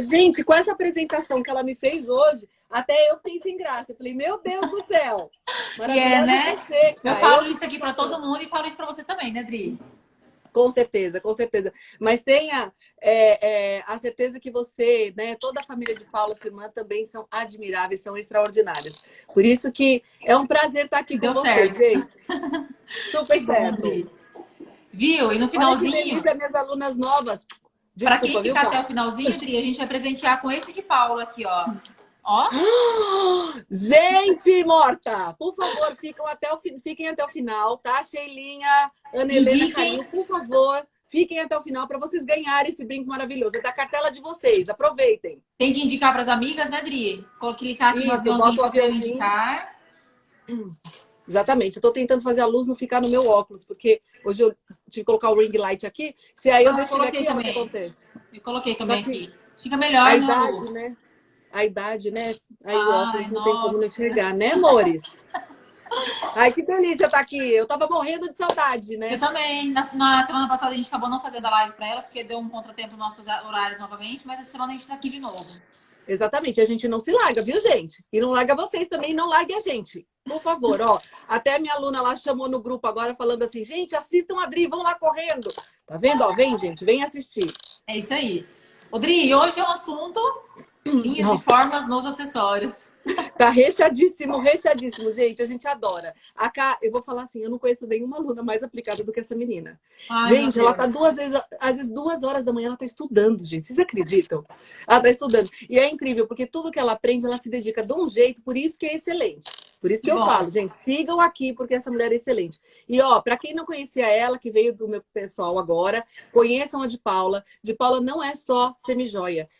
Gente, com essa apresentação que ela me fez hoje, até eu fiquei sem graça. Eu falei, meu Deus do céu. Maravilhosa é, né? Você, eu falo isso aqui para todo mundo e falo isso para você também, né, Dri? Com certeza, com certeza. Mas tenha é, é, a certeza que você, né, toda a família de Paulo, sua irmã, também são admiráveis, são extraordinárias. Por isso que é um prazer estar aqui Deu com certo. você, gente. Super certo. Viu? E no finalzinho. Olha que delícia, minhas alunas novas. Para quem ficar até o finalzinho, Dri, a gente vai presentear com esse de Paulo aqui, ó. Ó. Gente morta! Por favor, fiquem até o, fiquem até o final, tá? Sheilinha, Ana Helena, Carinho, por favor, fiquem até o final para vocês ganharem esse brinco maravilhoso. É da cartela de vocês, aproveitem. Tem que indicar para as amigas, né, Dri? Clicar aqui Isso, no aviãozinho para indicar. Exatamente. Eu tô tentando fazer a luz não ficar no meu óculos, porque hoje eu tive que colocar o ring light aqui. Se aí eu ah, deixo ele aqui, também. o que acontece? Eu coloquei também aqui. Fica melhor, a idade, luz. né? A idade, né? Aí Ai, o óculos não tem como não enxergar, né, amores? Ai, que delícia estar tá aqui. Eu tava morrendo de saudade, né? Eu também. Na, na, semana passada a gente acabou não fazendo a live para elas, porque deu um contratempo nos nossos horários novamente, mas essa semana a gente tá aqui de novo. Exatamente, a gente não se larga, viu, gente? E não larga vocês também, não largue a gente. Por favor, ó. Até minha aluna lá chamou no grupo agora falando assim, gente, assistam a Dri, vão lá correndo. Tá vendo? Ó, vem, gente, vem assistir. É isso aí. Odri, hoje é um assunto linhas Nossa. e formas nos acessórios. Tá recheadíssimo, recheadíssimo, gente. A gente adora. A Cá, eu vou falar assim, eu não conheço nenhuma aluna mais aplicada do que essa menina. Ai, gente, ela tá duas vezes, às vezes duas horas da manhã ela tá estudando, gente. Vocês acreditam? Ela tá estudando. E é incrível, porque tudo que ela aprende, ela se dedica de um jeito, por isso que é excelente. Por isso que, que eu bom. falo, gente, sigam aqui, porque essa mulher é excelente. E, ó, para quem não conhecia ela, que veio do meu pessoal agora, conheçam a de Paula. De Paula não é só semijoia.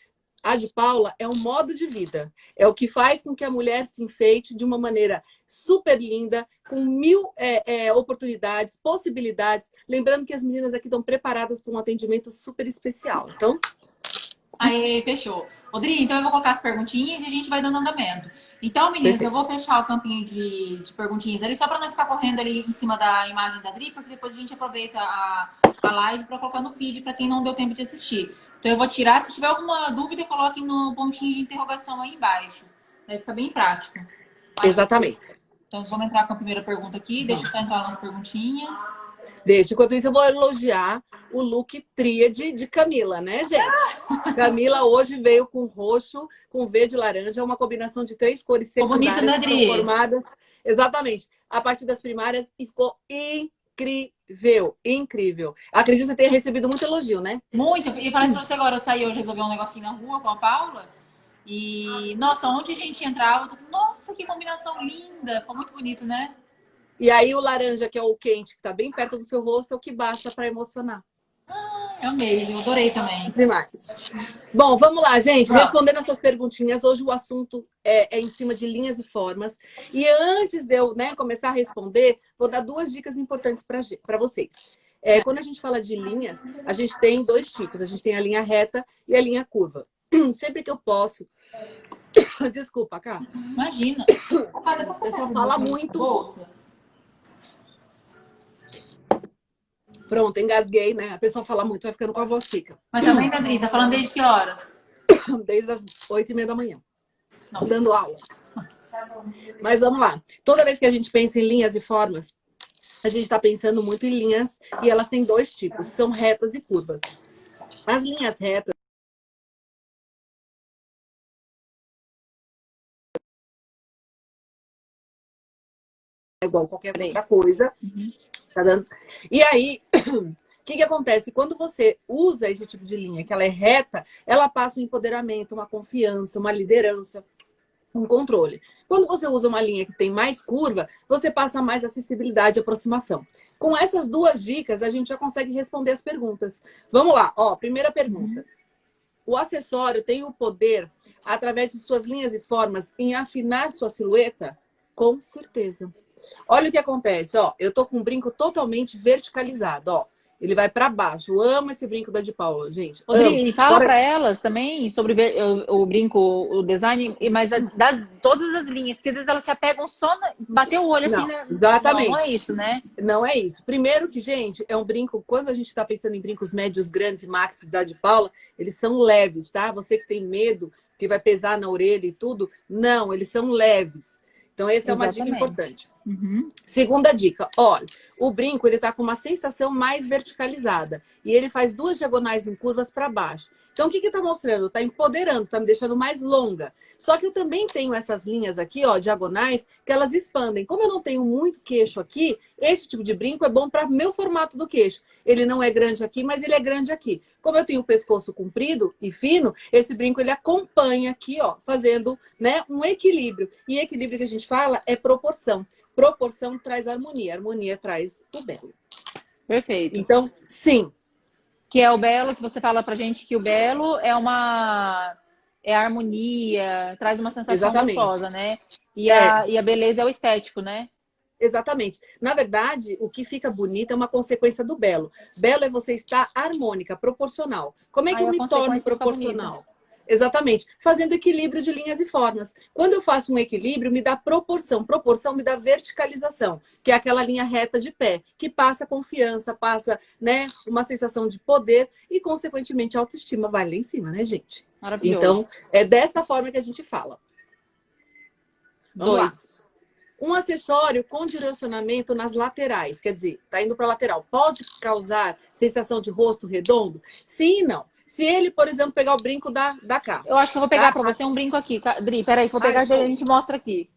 A de Paula é um modo de vida. É o que faz com que a mulher se enfeite de uma maneira super linda, com mil é, é, oportunidades, possibilidades. Lembrando que as meninas aqui estão preparadas para um atendimento super especial. Então. Aí, fechou. Rodrigo, então eu vou colocar as perguntinhas e a gente vai dando andamento. Então, meninas, Perfeito. eu vou fechar o campinho de, de perguntinhas ali, só para não ficar correndo ali em cima da imagem da Dri, porque depois a gente aproveita a, a live para colocar no feed para quem não deu tempo de assistir. Então eu vou tirar. Se tiver alguma dúvida, coloque no pontinho de interrogação aí embaixo. Vai ficar bem prático. Exatamente. Então vamos entrar com a primeira pergunta aqui. Deixa eu só entrar nas perguntinhas. Deixa. Enquanto isso, eu vou elogiar o look tríade de Camila, né, gente? Camila hoje veio com roxo, com verde e laranja, é uma combinação de três cores secundárias bonito, né, formadas. Exatamente. A partir das primárias e ficou incrível incrível. Acredito que você tenha recebido muito elogio, né? Muito. E falei isso pra você agora, eu saí hoje, resolvi um negocinho na rua com a Paula. E, nossa, onde a gente entrava, nossa, que combinação linda. Ficou muito bonito, né? E aí o laranja, que é o quente, que tá bem perto do seu rosto, é o que basta para emocionar. Eu amei, eu adorei também. Demais. Bom, vamos lá, gente. Respondendo essas perguntinhas, hoje o assunto é, é, em cima de linhas e formas. E antes de eu né, começar a responder, vou dar duas dicas importantes para vocês. É, quando a gente fala de linhas, a gente tem dois tipos. A gente tem a linha reta e a linha curva. Sempre que eu posso. Desculpa, cá. Imagina. A pessoa fala muito. Bolsa. Pronto, engasguei, né? A pessoa fala muito, vai ficando com a voz seca. Mas também, Adri, tá falando desde que horas? Desde as oito e meia da manhã. Nossa. Dando aula. Mas vamos lá. Toda vez que a gente pensa em linhas e formas, a gente está pensando muito em linhas e elas têm dois tipos, são retas e curvas. As linhas retas é igual qualquer outra coisa. Uhum. Tá dando? E aí, o que, que acontece? Quando você usa esse tipo de linha, que ela é reta, ela passa um empoderamento, uma confiança, uma liderança, um controle. Quando você usa uma linha que tem mais curva, você passa mais acessibilidade e aproximação. Com essas duas dicas, a gente já consegue responder as perguntas. Vamos lá, ó, primeira pergunta. Uhum. O acessório tem o poder, através de suas linhas e formas, em afinar sua silhueta? Com certeza. Olha o que acontece, ó. Eu tô com um brinco totalmente verticalizado, ó. Ele vai para baixo. Eu amo esse brinco da de Paula, gente. Rodrigo, e fala para elas também sobre o, o, brinco, o design, mas das todas as linhas, porque às vezes elas se apegam só na, bater o olho não, assim, né? Exatamente. Não, não, é isso, né? Não é isso. Primeiro que, gente, é um brinco, quando a gente está pensando em brincos médios, grandes e maxis da de Paula, eles são leves, tá? Você que tem medo que vai pesar na orelha e tudo, não, eles são leves. Então, essa é uma dica importante. Uhum. Segunda dica, olha, o brinco ele está com uma sensação mais verticalizada e ele faz duas diagonais em curvas para baixo. Então, o que está mostrando? Está empoderando, está me deixando mais longa. Só que eu também tenho essas linhas aqui, ó, diagonais, que elas expandem. Como eu não tenho muito queixo aqui, esse tipo de brinco é bom para meu formato do queixo. Ele não é grande aqui, mas ele é grande aqui. Como eu tenho o pescoço comprido e fino, esse brinco ele acompanha aqui, ó, fazendo né, um equilíbrio. E equilíbrio que a gente fala é proporção. Proporção traz harmonia, harmonia traz o belo. Perfeito. Então, sim, que é o belo, que você fala pra gente que o belo é uma é harmonia, traz uma sensação Exatamente. gostosa, né? E, é. a, e a beleza é o estético, né? Exatamente. Na verdade, o que fica bonito é uma consequência do belo. Belo é você estar harmônica, proporcional. Como é que eu me torno proporcional? Exatamente. Fazendo equilíbrio de linhas e formas. Quando eu faço um equilíbrio, me dá proporção. Proporção me dá verticalização, que é aquela linha reta de pé, que passa confiança, passa né, uma sensação de poder e, consequentemente, a autoestima vai lá em cima, né, gente? Maravilhoso. Então, é dessa forma que a gente fala. Vamos Dois. lá. Um acessório com direcionamento nas laterais, quer dizer, tá indo para lateral, pode causar sensação de rosto redondo? Sim e não. Se ele, por exemplo, pegar o brinco da, da cá. Eu acho que eu vou pegar tá? para você um brinco aqui. Dri, peraí, vou pegar ah, e a gente mostra aqui.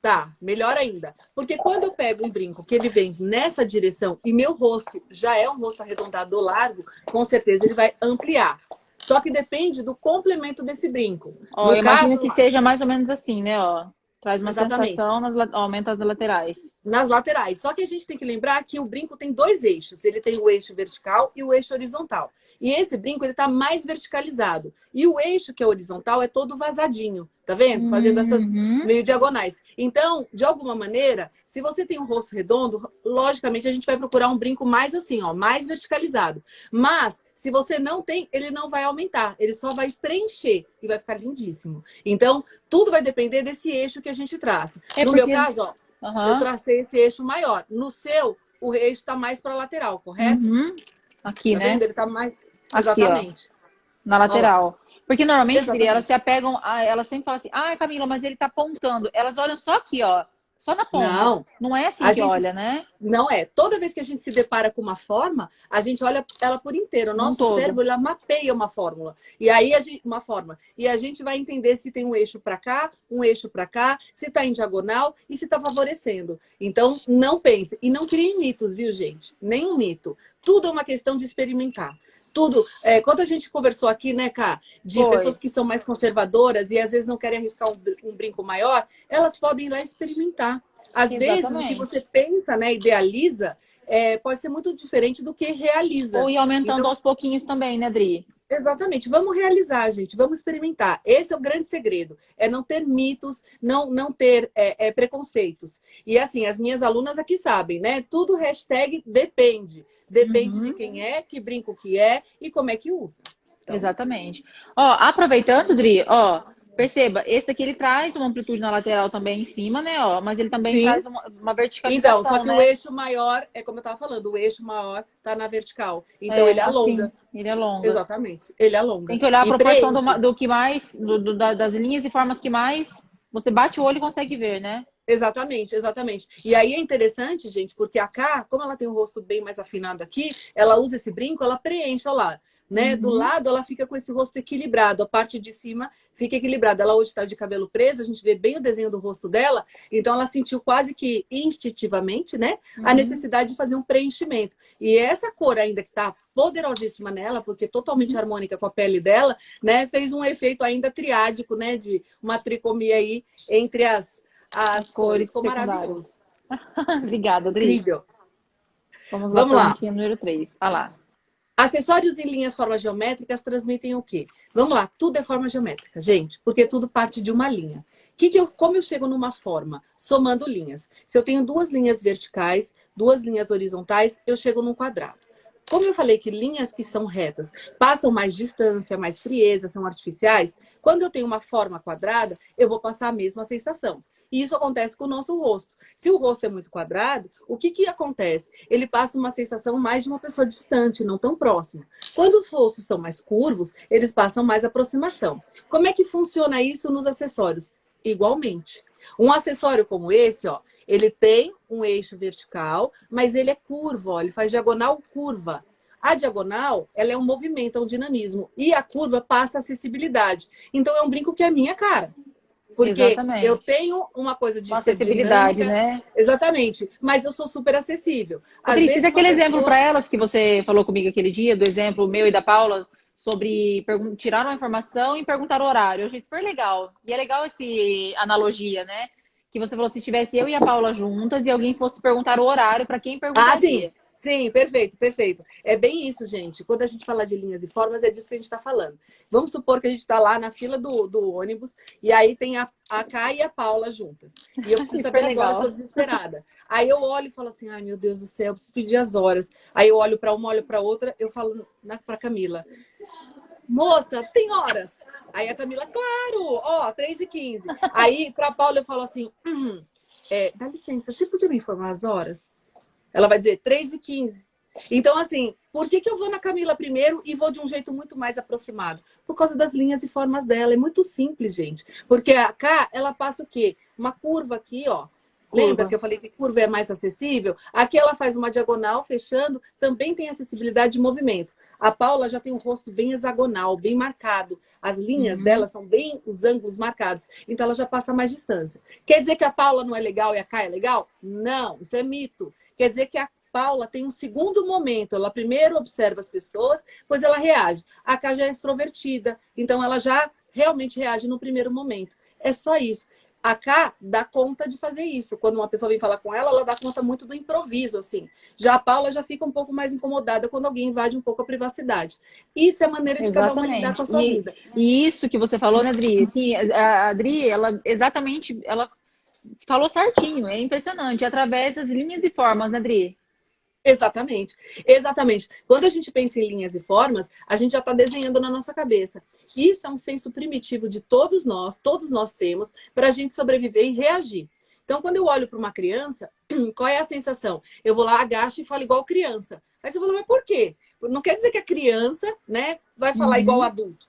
Tá, melhor ainda. Porque quando eu pego um brinco que ele vem nessa direção e meu rosto já é um rosto arredondado largo, com certeza ele vai ampliar. Só que depende do complemento desse brinco. Ó, eu caso, imagino que seja mais ou menos assim, né? Ó. Traz uma Exatamente. sensação, nas, aumenta as laterais. Nas laterais. Só que a gente tem que lembrar que o brinco tem dois eixos. Ele tem o eixo vertical e o eixo horizontal. E esse brinco ele está mais verticalizado. E o eixo que é horizontal é todo vazadinho. Tá vendo? Fazendo essas uhum. meio diagonais. Então, de alguma maneira, se você tem um rosto redondo, logicamente a gente vai procurar um brinco mais assim, ó, mais verticalizado. Mas, se você não tem, ele não vai aumentar. Ele só vai preencher e vai ficar lindíssimo. Então, tudo vai depender desse eixo que a gente traça. É no porque... meu caso, ó, uhum. eu tracei esse eixo maior. No seu, o eixo está mais para lateral, correto? Uhum. Aqui, tá né? Vendo? Ele está mais. Aqui, Exatamente. Ó. Na lateral. Ó. Porque normalmente, elas se apegam, a, elas sempre falam assim, ah, Camila, mas ele tá apontando. Elas olham só aqui, ó. Só na ponta. Não. Não é assim a que gente, olha, né? Não é. Toda vez que a gente se depara com uma forma, a gente olha ela por inteiro. O nosso um cérebro ela mapeia uma fórmula. E aí a gente, uma forma. E a gente vai entender se tem um eixo para cá, um eixo para cá, se está em diagonal e se está favorecendo. Então, não pense e não crie mitos, viu, gente? Nenhum mito. Tudo é uma questão de experimentar tudo. É, quando a gente conversou aqui, né, Cá, de Foi. pessoas que são mais conservadoras e às vezes não querem arriscar um, um brinco maior, elas podem ir lá experimentar. Às Exatamente. vezes, o que você pensa, né, idealiza, é, pode ser muito diferente do que realiza. Ou ir aumentando então, aos pouquinhos também, né, Dri? Exatamente. Vamos realizar, gente. Vamos experimentar. Esse é o grande segredo. É não ter mitos, não, não ter é, é, preconceitos. E assim, as minhas alunas aqui sabem, né? Tudo hashtag depende. Depende uhum. de quem é, que brinco que é e como é que usa. Então... Exatamente. Ó, aproveitando, Dri, ó, Perceba, esse daqui ele traz uma amplitude na lateral também em cima, né? Ó, mas ele também Sim. traz uma, uma verticalização. Então, só que né? o eixo maior, é como eu estava falando, o eixo maior tá na vertical. Então é, ele alonga. Assim, ele alonga. Exatamente. Ele alonga. Tem que olhar a proporção do, do, que mais, do, do, das linhas e formas que mais você bate o olho e consegue ver, né? Exatamente, exatamente. E aí é interessante, gente, porque a K, como ela tem o rosto bem mais afinado aqui, ela usa esse brinco, ela preenche, olha lá né? Uhum. Do lado, ela fica com esse rosto equilibrado, a parte de cima fica equilibrada. Ela hoje está de cabelo preso, a gente vê bem o desenho do rosto dela, então ela sentiu quase que instintivamente, né? Uhum. A necessidade de fazer um preenchimento. E essa cor ainda que está poderosíssima nela, porque totalmente uhum. harmônica com a pele dela, né? Fez um efeito ainda triádico, né? De uma tricomia aí entre as, as cores. Ficou maravilhoso. Obrigada, Adri. Incrível. Vamos lá, Vamos lá. número 3. Olha lá. Acessórios em linhas formas geométricas transmitem o quê? Vamos lá, tudo é forma geométrica, gente, porque tudo parte de uma linha. Que que eu, como eu chego numa forma? Somando linhas. Se eu tenho duas linhas verticais, duas linhas horizontais, eu chego num quadrado. Como eu falei que linhas que são retas passam mais distância, mais frieza, são artificiais, quando eu tenho uma forma quadrada, eu vou passar a mesma sensação. E isso acontece com o nosso rosto. Se o rosto é muito quadrado, o que, que acontece? Ele passa uma sensação mais de uma pessoa distante, não tão próxima. Quando os rostos são mais curvos, eles passam mais aproximação. Como é que funciona isso nos acessórios? Igualmente. Um acessório como esse, ó, ele tem um eixo vertical, mas ele é curvo, ó, ele faz diagonal curva. A diagonal, ela é um movimento, é um dinamismo. E a curva passa acessibilidade. Então, é um brinco que é minha cara. Porque Exatamente. eu tenho uma coisa de acessibilidade, né? Exatamente. Mas eu sou super acessível. Precisa aquele pessoa... exemplo para elas que você falou comigo aquele dia, do exemplo meu e da Paula, sobre tirar uma informação e perguntar o horário. Eu achei super legal. E é legal essa analogia, né? Que você falou se estivesse eu e a Paula juntas e alguém fosse perguntar o horário para quem perguntaria. Ah, sim. Sim, perfeito, perfeito. É bem isso, gente. Quando a gente fala de linhas e formas, é disso que a gente está falando. Vamos supor que a gente está lá na fila do, do ônibus e aí tem a, a Kai e a Paula juntas. E eu preciso saber as horas, estou desesperada. Aí eu olho e falo assim, ai meu Deus do céu, eu preciso pedir as horas. Aí eu olho para uma, olho para outra, eu falo para Camila, moça, tem horas? Aí a Camila, claro, ó, 3 e 15. Aí para Paula eu falo assim, hum, é, dá licença, você podia me informar as horas? Ela vai dizer 3 e 15. Então, assim, por que, que eu vou na Camila primeiro e vou de um jeito muito mais aproximado? Por causa das linhas e formas dela. É muito simples, gente. Porque a cá, ela passa o quê? Uma curva aqui, ó. Curva. Lembra que eu falei que curva é mais acessível? Aqui ela faz uma diagonal, fechando, também tem acessibilidade de movimento. A Paula já tem um rosto bem hexagonal, bem marcado. As linhas uhum. dela são bem os ângulos marcados. Então ela já passa mais distância. Quer dizer que a Paula não é legal e a Kai é legal? Não, isso é mito. Quer dizer que a Paula tem um segundo momento. Ela primeiro observa as pessoas, depois ela reage. A Cá já é extrovertida, então ela já realmente reage no primeiro momento. É só isso. A Cá dá conta de fazer isso. Quando uma pessoa vem falar com ela, ela dá conta muito do improviso, assim. Já a Paula já fica um pouco mais incomodada quando alguém invade um pouco a privacidade. Isso é a maneira de Exatamente. cada uma lidar com a sua e, vida. E isso que você falou, né, Adri? Sim, a Adri, ela exatamente, ela falou certinho, é impressionante. Através das linhas e formas, né, Adri? Exatamente, exatamente. Quando a gente pensa em linhas e formas, a gente já está desenhando na nossa cabeça. Isso é um senso primitivo de todos nós, todos nós temos, para a gente sobreviver e reagir. Então, quando eu olho para uma criança, qual é a sensação? Eu vou lá, agacho e falo igual criança. Aí você fala, mas por quê? Não quer dizer que a criança né, vai falar uhum. igual adulto.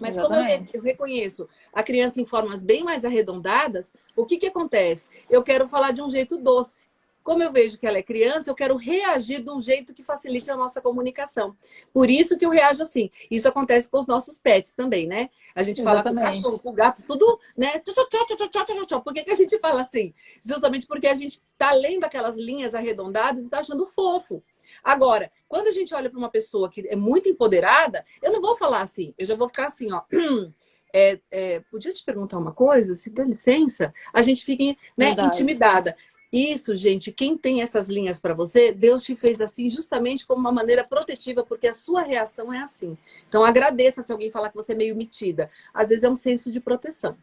Mas Exatamente. como eu, reconheço a criança em formas bem mais arredondadas, o que, que acontece? Eu quero falar de um jeito doce. Como eu vejo que ela é criança, eu quero reagir de um jeito que facilite a nossa comunicação. Por isso que eu reajo assim. Isso acontece com os nossos pets também, né? A gente fala Exatamente. com o cachorro, com o gato, tudo, né? Por que, que a gente fala assim? Justamente porque a gente tá lendo aquelas linhas arredondadas e tá achando fofo. Agora, quando a gente olha para uma pessoa que é muito empoderada, eu não vou falar assim, eu já vou ficar assim, ó. É, é, podia te perguntar uma coisa? Se dá licença, a gente fica né, intimidada. Isso, gente, quem tem essas linhas para você, Deus te fez assim justamente como uma maneira protetiva, porque a sua reação é assim. Então agradeça se alguém falar que você é meio metida. Às vezes é um senso de proteção.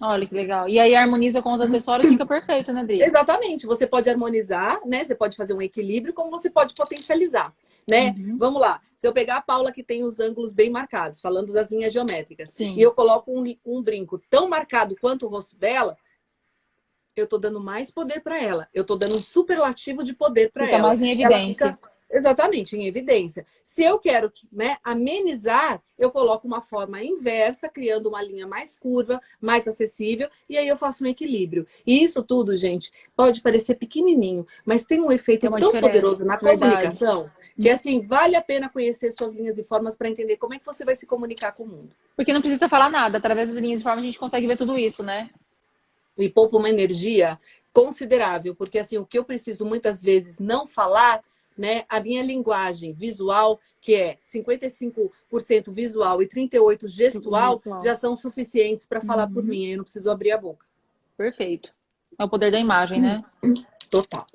Olha que legal. E aí harmoniza com os acessórios, fica perfeito, né, Dri? Exatamente. Você pode harmonizar, né? Você pode fazer um equilíbrio, como você pode potencializar, né? Uhum. Vamos lá. Se eu pegar a Paula que tem os ângulos bem marcados, falando das linhas geométricas, Sim. e eu coloco um, um brinco tão marcado quanto o rosto dela, eu tô dando mais poder para ela. Eu tô dando um superlativo de poder para ela. Fica mais em evidência. Exatamente, em evidência. Se eu quero né, amenizar, eu coloco uma forma inversa, criando uma linha mais curva, mais acessível, e aí eu faço um equilíbrio. E isso tudo, gente, pode parecer pequenininho, mas tem um efeito tão diferença. poderoso na Verdade. comunicação que assim, vale a pena conhecer suas linhas e formas para entender como é que você vai se comunicar com o mundo. Porque não precisa falar nada, através das linhas e formas a gente consegue ver tudo isso, né? E poupa uma energia considerável, porque assim, o que eu preciso muitas vezes não falar, né? A minha linguagem visual, que é 55% visual e 38% gestual, já são suficientes para falar uhum. por mim. Eu não preciso abrir a boca. Perfeito. É o poder da imagem, né? Total.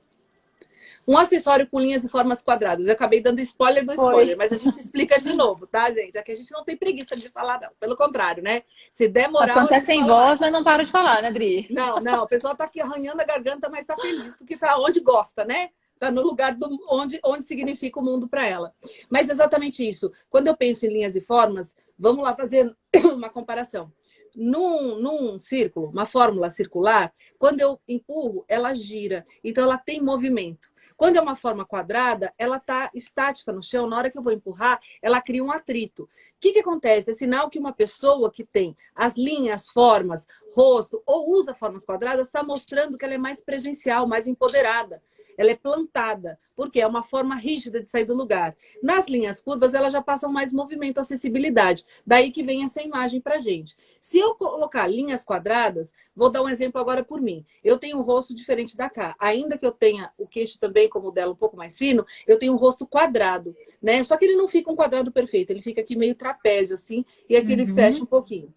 Um acessório com linhas e formas quadradas. Eu acabei dando spoiler do spoiler, Foi. mas a gente explica de novo, tá, gente? Aqui a gente não tem preguiça de falar, não. Pelo contrário, né? Se demorar. É sem voz, mas não para de falar, né, Dri? Não, não. A pessoa tá aqui arranhando a garganta, mas tá feliz porque tá onde gosta, né? Tá no lugar do, onde, onde significa o mundo para ela. Mas exatamente isso. Quando eu penso em linhas e formas, vamos lá fazer uma comparação. Num, num círculo, uma fórmula circular, quando eu empurro, ela gira. Então, ela tem movimento. Quando é uma forma quadrada, ela está estática no chão. Na hora que eu vou empurrar, ela cria um atrito. O que, que acontece? É sinal que uma pessoa que tem as linhas, formas, rosto ou usa formas quadradas está mostrando que ela é mais presencial, mais empoderada ela é plantada, porque é uma forma rígida de sair do lugar. Nas linhas curvas, elas já passam mais movimento, acessibilidade. Daí que vem essa imagem para gente. Se eu colocar linhas quadradas, vou dar um exemplo agora por mim. Eu tenho um rosto diferente da cá. Ainda que eu tenha o queixo também, como o dela, um pouco mais fino, eu tenho um rosto quadrado, né? Só que ele não fica um quadrado perfeito, ele fica aqui meio trapézio, assim, e aqui uhum. ele fecha um pouquinho.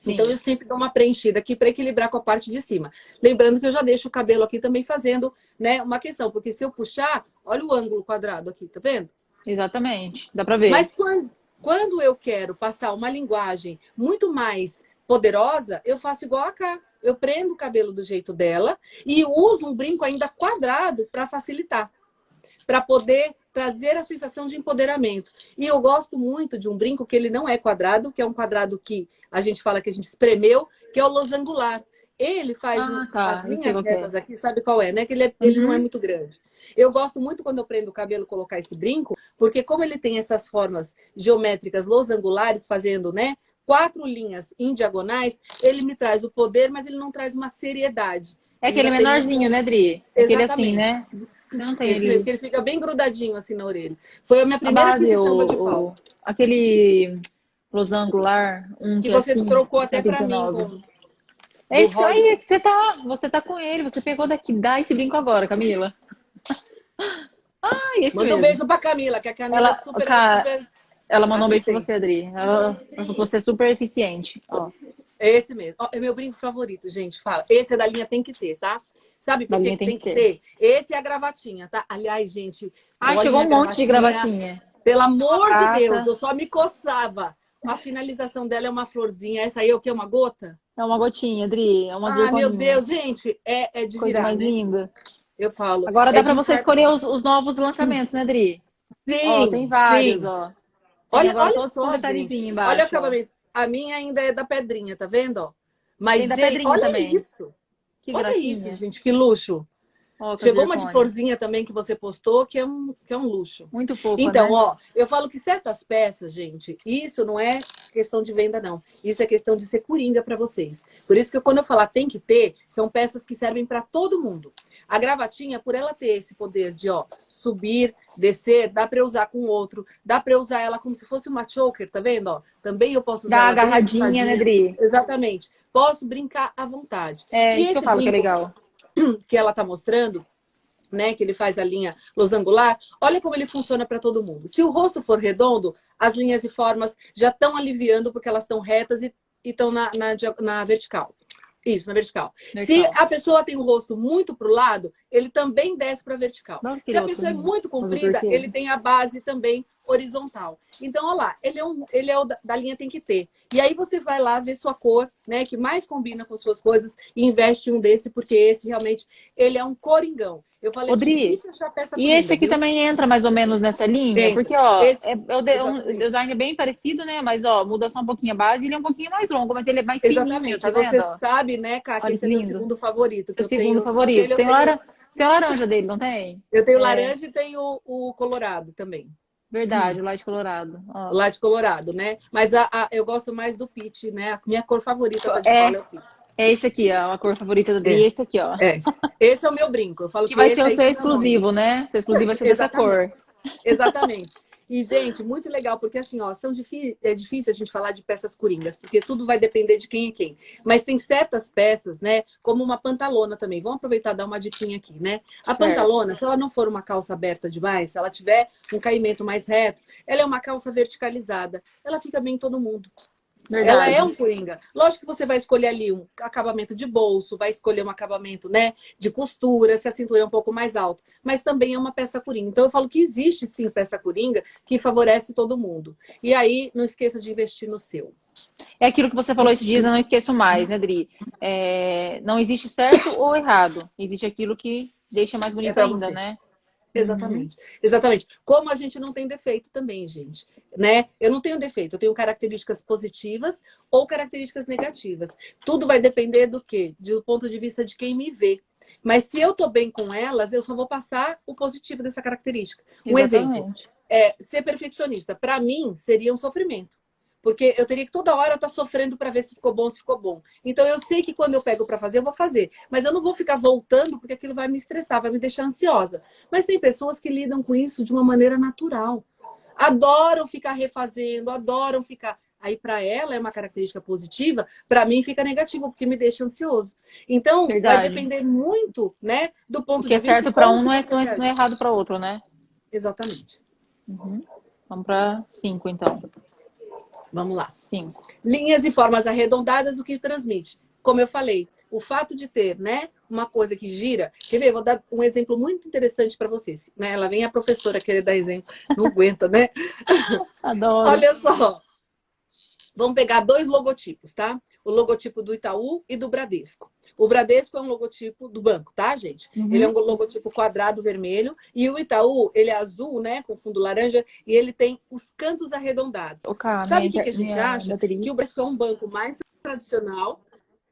Sim. Então, eu sempre dou uma preenchida aqui para equilibrar com a parte de cima. Lembrando que eu já deixo o cabelo aqui também fazendo né, uma questão, porque se eu puxar, olha o ângulo quadrado aqui, tá vendo? Exatamente, dá para ver. Mas quando, quando eu quero passar uma linguagem muito mais poderosa, eu faço igual a cá. Eu prendo o cabelo do jeito dela e uso um brinco ainda quadrado para facilitar. Para poder trazer a sensação de empoderamento. E eu gosto muito de um brinco que ele não é quadrado, que é um quadrado que a gente fala que a gente espremeu, que é o losangular. Ele faz ah, tá. as linhas retas aqui, sabe qual é, né? Que ele, é, uhum. ele não é uhum. muito grande. Eu gosto muito quando eu prendo o cabelo colocar esse brinco, porque como ele tem essas formas geométricas losangulares, fazendo, né? Quatro linhas em diagonais, ele me traz o poder, mas ele não traz uma seriedade. É aquele menorzinho, né, Dri? Aquele assim, né? Não tem Esse mesmo, que ele fica bem grudadinho assim na orelha. Foi a minha primeira a base, aquisição o, de pau. O, aquele losangular, um que, você assim, trocou até para mim. Com... É isso aí, você tá, você tá com ele, você pegou daqui, dá esse brinco agora, Camila. Ah, esse Manda mesmo. um beijo pra Camila, que a Camila ela, é super, cara, super Ela mandou assistente. um beijo pra você, Adri. Ela, você é super eficiente. Ó. É esse mesmo. Ó, é meu brinco favorito, gente. Fala. Esse é da linha Tem Que Ter, tá? Sabe por que, tem, que ter? Esse é a gravatinha, tá? Aliás, gente. Ai, chegou um monte de gravatinha. Pelo amor de Deus, eu só me coçava. A finalização dela é uma florzinha. Essa aí é o que? Uma gota? É uma gotinha, Adri. É uma Ah, meu Deus, gente. É, é de Coisa virar, mais né? linda. Eu falo. Agora dá é para você escolher os, os, novos lançamentos, né, Adri? Sim. Ó, tem vários, sim. ó. Olha, olha só, gente. Embaixo, olha o acabamento. A minha ainda é da pedrinha, tá vendo? Ó? Mas, gente, olha também. isso. Que olha gracinha. isso, gente, que luxo. Oh, Chegou uma de florzinha também que você postou, que é um, que é um luxo. Muito pouco. Então, né? ó, eu falo que certas peças, gente, isso não é questão de venda, não. Isso é questão de ser coringa para vocês. Por isso que quando eu falar tem que ter, são peças que servem para todo mundo. A gravatinha, por ela ter esse poder de, ó, subir, descer, dá para usar com o outro, dá para usar ela como se fosse uma choker, tá vendo? Ó, também eu posso usar dá agarradinha, né, Dri? Exatamente. Posso brincar à vontade. É, e isso que eu falo que é legal que ela está mostrando, né, que ele faz a linha losangular, olha como ele funciona para todo mundo. Se o rosto for redondo, as linhas e formas já estão aliviando porque elas estão retas e estão na, na, na vertical. Isso, na vertical. vertical. Se a pessoa tem o rosto muito para o lado, ele também desce para vertical. Se a pessoa é muito comprida, ele tem a base também horizontal. Então, olha lá, ele é, um, ele é o da, da, linha tem que ter. E aí você vai lá ver sua cor, né, que mais combina com suas coisas e investe um desse, porque esse realmente, ele é um coringão. Eu falei, Odri, E esse aqui viu? também entra mais ou menos nessa linha, porque, ó, esse, é, é um design bem parecido, né, mas, ó, muda só um pouquinho a base, ele é um pouquinho mais longo, mas ele é mais Exatamente. fininho, tá Você sabe, né, Cá, que esse lindo. é o meu segundo favorito. Que o segundo tenho, favorito. Tem, tenho... Lara... tem laranja dele, não tem? Eu tenho é. laranja e tenho o colorado também. Verdade, hum. o light colorado. Ó. Light colorado, né? Mas a, a, eu gosto mais do peach, né? A minha cor favorita é, é o. É esse aqui, ó, a cor favorita do é. esse aqui, ó. É. Esse é o meu brinco. Eu falo que, que vai ser o seu exclusivo, né? Seu exclusivo vai ser dessa cor. Exatamente. E, gente, muito legal, porque assim, ó, são é difícil a gente falar de peças coringas, porque tudo vai depender de quem é quem. Mas tem certas peças, né? Como uma pantalona também. Vamos aproveitar e dar uma diquinha aqui, né? A pantalona, se ela não for uma calça aberta demais, se ela tiver um caimento mais reto, ela é uma calça verticalizada. Ela fica bem em todo mundo. Verdade. Ela é um coringa. Lógico que você vai escolher ali um acabamento de bolso, vai escolher um acabamento, né, de costura, se a cintura é um pouco mais alta, mas também é uma peça coringa. Então eu falo que existe sim peça coringa que favorece todo mundo. E aí não esqueça de investir no seu. É aquilo que você falou esses dias, eu não esqueço mais, né, Dri? É, não existe certo ou errado. Existe aquilo que deixa mais bonito é ainda, você. né? Exatamente, uhum. exatamente. Como a gente não tem defeito também, gente, né? Eu não tenho defeito, eu tenho características positivas ou características negativas. Tudo vai depender do quê? Do ponto de vista de quem me vê. Mas se eu tô bem com elas, eu só vou passar o positivo dessa característica. Um exatamente. exemplo, é, ser perfeccionista, para mim, seria um sofrimento. Porque eu teria que toda hora estar tá sofrendo para ver se ficou bom, se ficou bom. Então eu sei que quando eu pego para fazer, eu vou fazer. Mas eu não vou ficar voltando porque aquilo vai me estressar, vai me deixar ansiosa. Mas tem pessoas que lidam com isso de uma maneira natural. Adoram ficar refazendo, adoram ficar. Aí para ela é uma característica positiva, para mim fica negativo porque me deixa ansioso. Então Verdade. vai depender muito, né, do ponto de vista. O que é certo para um não é, não é, não é errado para outro, né? Exatamente. Uhum. Vamos para cinco então. Vamos lá. Sim. Linhas e formas arredondadas, o que transmite? Como eu falei, o fato de ter, né, uma coisa que gira. Quer ver? Vou dar um exemplo muito interessante para vocês. Né? Ela vem a professora querer dar exemplo, não aguenta, né? Adoro. Olha só. Vamos pegar dois logotipos, tá? O logotipo do Itaú e do Bradesco. O Bradesco é um logotipo do banco, tá, gente? Uhum. Ele é um logotipo quadrado vermelho e o Itaú, ele é azul, né, com fundo laranja e ele tem os cantos arredondados. Okay, Sabe o que, que, a gente acha? Que o Bradesco é um banco mais tradicional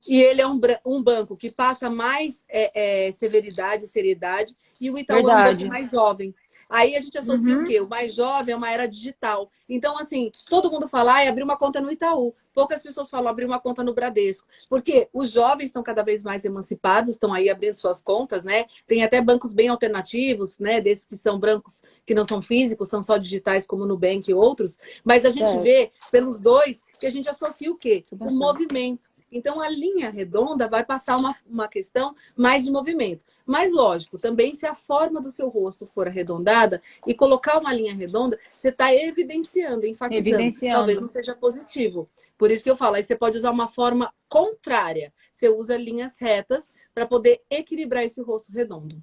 e ele é um, um banco que passa mais é, é, severidade, seriedade e o Itaú Verdade. é um banco mais jovem. Aí a gente associa uhum. o quê? O mais jovem é uma era digital. Então, assim, todo mundo fala, ah, abrir uma conta no Itaú. Poucas pessoas falam abrir uma conta no Bradesco. Porque os jovens estão cada vez mais emancipados, estão aí abrindo suas contas, né? Tem até bancos bem alternativos, né? Desses que são bancos que não são físicos, são só digitais, como o Nubank e outros. Mas a gente é. vê pelos dois que a gente associa o quê? O movimento. Então, a linha redonda vai passar uma, uma questão mais de movimento. Mas, lógico, também se a forma do seu rosto for arredondada e colocar uma linha redonda, você está evidenciando, enfatizando. Evidenciando. Talvez não seja positivo. Por isso que eu falo, aí você pode usar uma forma contrária. Você usa linhas retas para poder equilibrar esse rosto redondo.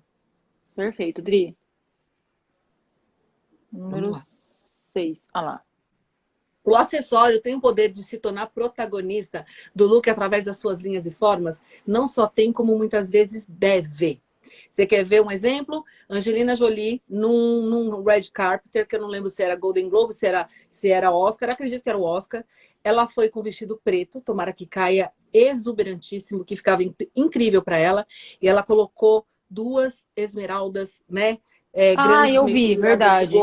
Perfeito, Dri. Número 6. Olha lá. O acessório tem o poder de se tornar protagonista do look através das suas linhas e formas? Não só tem, como muitas vezes deve. Você quer ver um exemplo? Angelina Jolie num, num red carpet, que eu não lembro se era Golden Globe, se era, se era Oscar, acredito que era o Oscar. Ela foi com vestido preto, tomara que caia exuberantíssimo, que ficava incrível para ela. E ela colocou duas esmeraldas, né? É, ah, eu vi, verdade.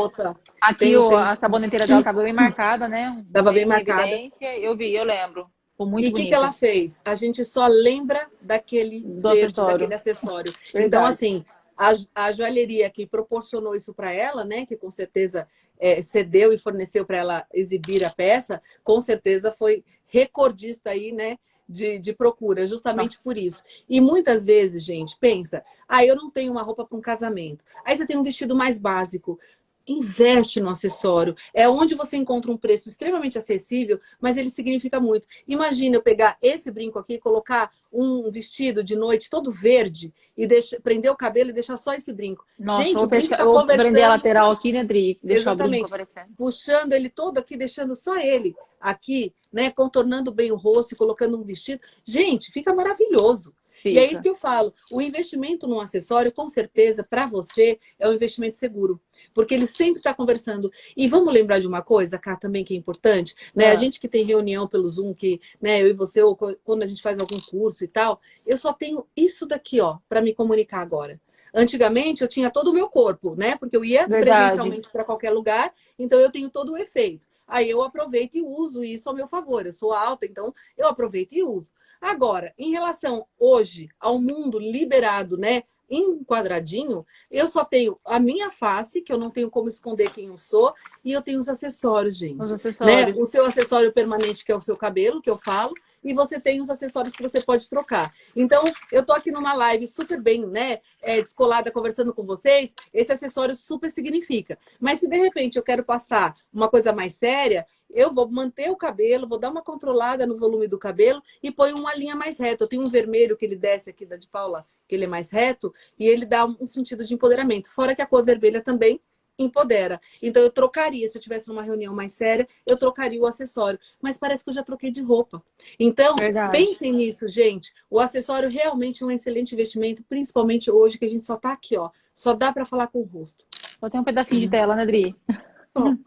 Aqui tem, o, tem... a saboneteira dela estava bem marcada, né? Estava bem, bem marcada. Eu vi, eu lembro. Ficou muito e o que, que ela fez? A gente só lembra daquele Do verde, acessório. daquele acessório. Então, assim, a, a joalheria que proporcionou isso para ela, né? Que com certeza é, cedeu e forneceu para ela exibir a peça, com certeza foi recordista aí, né? De, de procura, justamente Nossa. por isso. E muitas vezes, gente, pensa, ah, eu não tenho uma roupa para um casamento. Aí você tem um vestido mais básico investe no acessório. É onde você encontra um preço extremamente acessível, mas ele significa muito. Imagina eu pegar esse brinco aqui, colocar um vestido de noite todo verde e deixa, prender o cabelo e deixar só esse brinco. Nossa, Gente, o brinco pesca... tá eu prender a lateral aqui, né, Dri? Deixar Exatamente. o brinco aparecendo. Puxando ele todo aqui, deixando só ele aqui, né, contornando bem o rosto e colocando um vestido. Gente, fica maravilhoso. Fica. E é isso que eu falo. O investimento num acessório, com certeza, para você, é um investimento seguro. Porque ele sempre está conversando. E vamos lembrar de uma coisa, cá também, que é importante. Né? É. A gente que tem reunião pelo Zoom, que né, eu e você, ou quando a gente faz algum curso e tal, eu só tenho isso daqui, ó, para me comunicar agora. Antigamente eu tinha todo o meu corpo, né? Porque eu ia Verdade. presencialmente para qualquer lugar, então eu tenho todo o efeito. Aí eu aproveito e uso isso ao meu favor. Eu sou alta, então eu aproveito e uso. Agora, em relação hoje ao mundo liberado, né? Em quadradinho, eu só tenho a minha face, que eu não tenho como esconder quem eu sou, e eu tenho os acessórios, gente. Os acessórios. Né? O seu acessório permanente, que é o seu cabelo, que eu falo, e você tem os acessórios que você pode trocar. Então, eu tô aqui numa live super bem, né, é, descolada, conversando com vocês, esse acessório super significa. Mas se de repente eu quero passar uma coisa mais séria, eu vou manter o cabelo, vou dar uma controlada no volume do cabelo e põe uma linha mais reta. Eu tenho um vermelho que ele desce aqui da de Paula, que ele é mais reto, e ele dá um sentido de empoderamento. Fora que a cor vermelha também empodera. Então eu trocaria, se eu tivesse numa reunião mais séria, eu trocaria o acessório. Mas parece que eu já troquei de roupa. Então, Verdade. pensem nisso, gente. O acessório realmente é um excelente investimento, principalmente hoje que a gente só tá aqui, ó. Só dá para falar com o rosto. Só tem um pedacinho de tela, né, Dri?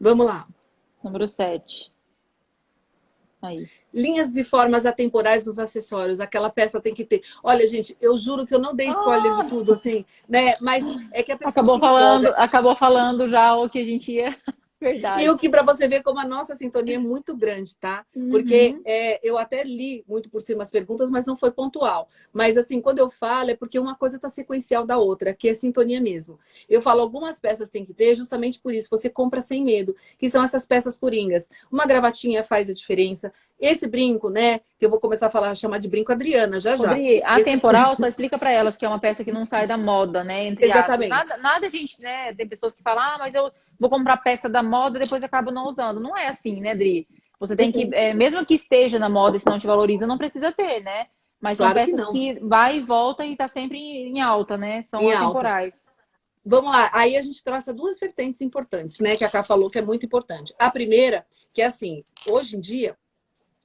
Vamos lá. Número 7. Aí. Linhas e formas atemporais nos acessórios, aquela peça tem que ter. Olha, gente, eu juro que eu não dei spoiler ah. de tudo, assim, né? Mas é que a pessoa. Acabou falando, acabou falando já o que a gente ia Verdade. E o que para você ver como a nossa sintonia é muito grande, tá? Uhum. Porque é, eu até li muito por cima as perguntas, mas não foi pontual. Mas assim, quando eu falo, é porque uma coisa está sequencial da outra, que é sintonia mesmo. Eu falo, algumas peças tem que ter, justamente por isso. Você compra sem medo, que são essas peças coringas. Uma gravatinha faz a diferença. Esse brinco, né? Que eu vou começar a falar, chamar de brinco Adriana, já já. A Esse... temporal, só explica para elas que é uma peça que não sai da moda, né? Entre Exatamente. Nada, nada, gente, né? Tem pessoas que falam, ah, mas eu vou comprar peça da moda e depois acabo não usando. Não é assim, né, Dri? Você tem que, é, mesmo que esteja na moda e se não te valoriza, não precisa ter, né? Mas claro são peças que, que, vai e volta e tá sempre em alta, né? São em atemporais. Alta. Vamos lá, aí a gente traça duas vertentes importantes, né? Que a Ká falou que é muito importante. A primeira, que é assim, hoje em dia,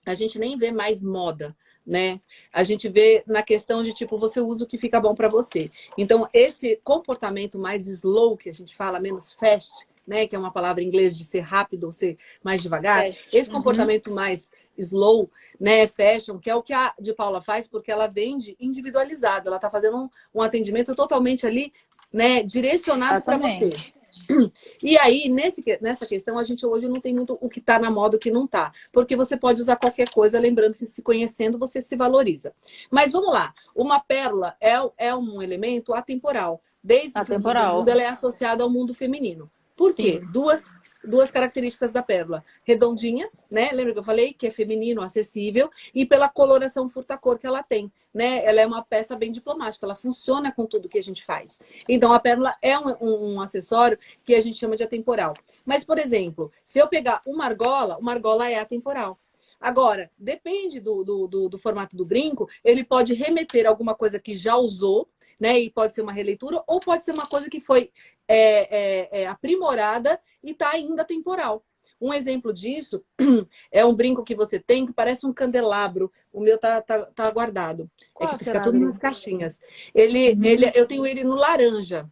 a gente nem vê mais moda né? A gente vê na questão de tipo, você usa o que fica bom para você. Então, esse comportamento mais slow, que a gente fala, menos fast, né? Que é uma palavra em inglês de ser rápido ou ser mais devagar. Fast. Esse uhum. comportamento uhum. mais slow, né? Fashion, que é o que a de Paula faz, porque ela vende individualizado. Ela está fazendo um, um atendimento totalmente ali, né? Direcionado para você. E aí, nesse, nessa questão, a gente hoje não tem muito o que está na moda o que não está. Porque você pode usar qualquer coisa, lembrando que se conhecendo, você se valoriza. Mas vamos lá. Uma pérola é, é um elemento atemporal. Desde atemporal. que o mundo ela é associado ao mundo feminino. Por quê? Duas duas características da pérola. Redondinha, né? Lembra que eu falei que é feminino, acessível, e pela coloração furta-cor que ela tem, né? Ela é uma peça bem diplomática, ela funciona com tudo que a gente faz. Então, a pérola é um, um, um acessório que a gente chama de atemporal. Mas, por exemplo, se eu pegar uma argola, uma argola é atemporal. Agora, depende do, do, do, do, formato do brinco, ele pode remeter alguma coisa que já usou, né? E pode ser uma releitura, ou pode ser uma coisa que foi é, é, é aprimorada e está ainda temporal. Um exemplo disso é um brinco que você tem que parece um candelabro. O meu tá, tá, tá guardado. Qual é que fica tudo nas caixinhas. Ele, uhum. ele, eu tenho ele no laranja.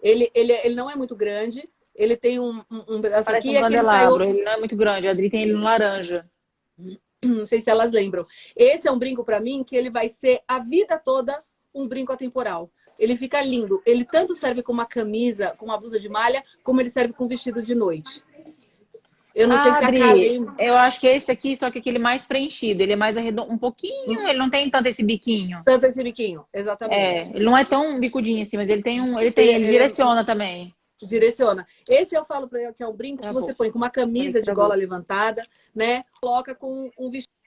Ele, ele, ele não é muito grande. Ele tem um, um, um pedaço Parece aqui. Um candelabro. Ele, ele não é muito grande. A Adri tem ele no laranja. Não sei se elas lembram. Esse é um brinco para mim que ele vai ser a vida toda um brinco atemporal. Ele fica lindo. Ele tanto serve com uma camisa, com uma blusa de malha, como ele serve com vestido de noite. Eu não ah, sei se Adri, a Karen... Eu acho que é esse aqui, só que aquele mais preenchido. Ele é mais arredondo, um pouquinho, ele não tem tanto esse biquinho. Tanto esse biquinho, exatamente. É, ele não é tão bicudinho assim, mas ele tem um, ele tem, ele, ele direciona é... também. Direciona. Esse eu falo para ele que é um brinco tá que você põe com uma camisa de gola levantada, né? Coloca com um vestido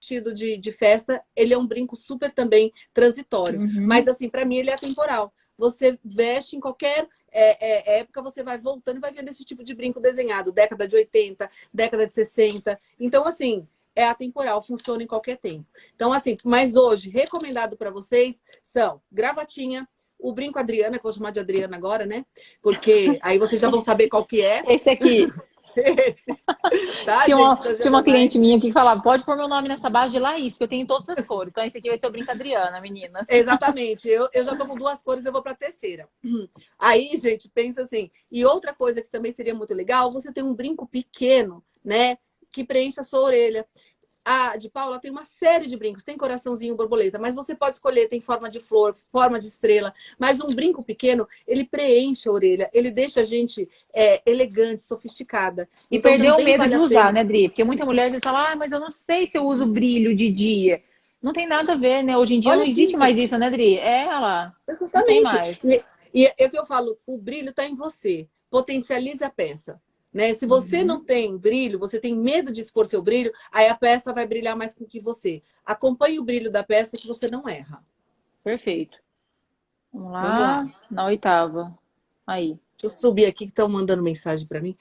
vestido de, de festa, ele é um brinco super também transitório. Uhum. Mas, assim, para mim, ele é temporal. Você veste em qualquer é, é, época, você vai voltando e vai vendo esse tipo de brinco desenhado. Década de 80, década de 60. Então, assim, é atemporal, funciona em qualquer tempo. Então, assim, mas hoje, recomendado para vocês são gravatinha, o brinco Adriana, que eu vou chamar de Adriana agora, né? Porque aí vocês já vão saber qual que é. Esse aqui. Tá, tinha uma, gente, tinha uma cliente minha que falava, pode pôr meu nome nessa base de Laís, porque eu tenho todas as cores. Então esse aqui vai ser o Brinca Adriana, meninas. Exatamente. Eu, eu já tô com duas cores, eu vou para a terceira. Aí, gente, pensa assim. E outra coisa que também seria muito legal, você tem um brinco pequeno, né? Que preencha a sua orelha a de Paula tem uma série de brincos, tem coraçãozinho, borboleta, mas você pode escolher, tem forma de flor, forma de estrela, mas um brinco pequeno, ele preenche a orelha, ele deixa a gente é, elegante, sofisticada. E então, perdeu o medo de usar, né, Dri? Porque muita mulher diz fala, ah, mas eu não sei se eu uso brilho de dia. Não tem nada a ver, né? Hoje em dia Olha não existe mais isso, né, Dri? É, ela. Exatamente. E, e é o que eu falo, o brilho está em você. Potencialize a peça. Né? Se você uhum. não tem brilho, você tem medo de expor seu brilho, aí a peça vai brilhar mais com que você. Acompanhe o brilho da peça que você não erra. Perfeito. Vamos lá, Vamos lá. na oitava. Aí. Deixa eu subir aqui que estão mandando mensagem para mim.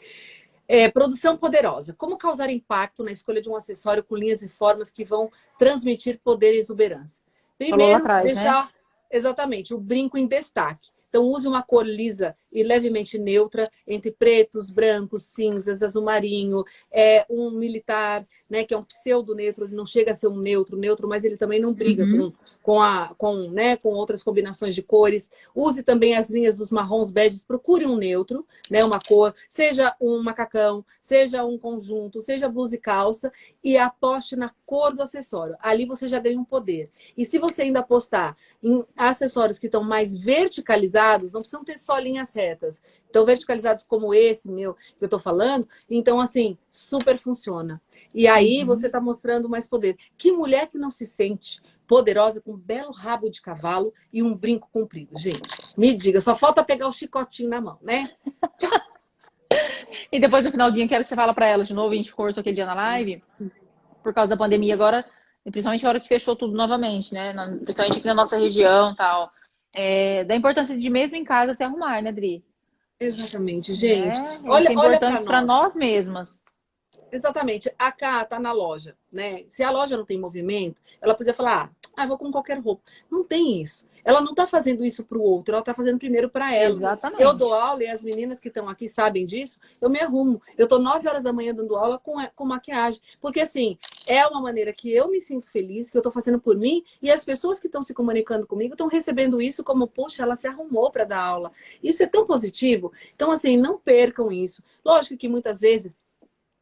É, produção poderosa. Como causar impacto na escolha de um acessório com linhas e formas que vão transmitir poder e exuberância? Primeiro, atrás, né? deixar né? exatamente o brinco em destaque. Então, use uma cor lisa e levemente neutra, entre pretos, brancos, cinzas, azul marinho, é, um militar, né, que é um pseudo neutro, ele não chega a ser um neutro, neutro, mas ele também não briga uhum. com, com, a, com, né, com outras combinações de cores. Use também as linhas dos marrons beges, procure um neutro, né, uma cor, seja um macacão, seja um conjunto, seja blusa e calça, e aposte na cor do acessório. Ali você já ganha um poder. E se você ainda apostar em acessórios que estão mais verticalizados, não precisam ter só linhas retas, estão verticalizados como esse meu que eu estou falando, então assim, super funciona. E aí uhum. você está mostrando mais poder. Que mulher que não se sente poderosa com um belo rabo de cavalo e um brinco comprido, gente? Me diga, só falta pegar o chicotinho na mão, né? e depois no finalzinho, quero que você fala para ela de novo, a gente ficou aquele dia na live, por causa da pandemia agora, principalmente a hora que fechou tudo novamente, né? Principalmente aqui na nossa região tal. É, da importância de mesmo em casa se arrumar, né, Dri? Exatamente, gente. É, olha, é importante para nós. nós mesmas. Exatamente. A Cá tá na loja, né? Se a loja não tem movimento, ela podia falar, ah, vou com qualquer roupa. Não tem isso. Ela não está fazendo isso para o outro, ela está fazendo primeiro para ela. Exatamente. Eu dou aula e as meninas que estão aqui sabem disso. Eu me arrumo. Eu estou nove horas da manhã dando aula com, com maquiagem. Porque, assim, é uma maneira que eu me sinto feliz, que eu estou fazendo por mim, e as pessoas que estão se comunicando comigo estão recebendo isso como, poxa, ela se arrumou para dar aula. Isso é tão positivo. Então, assim, não percam isso. Lógico que muitas vezes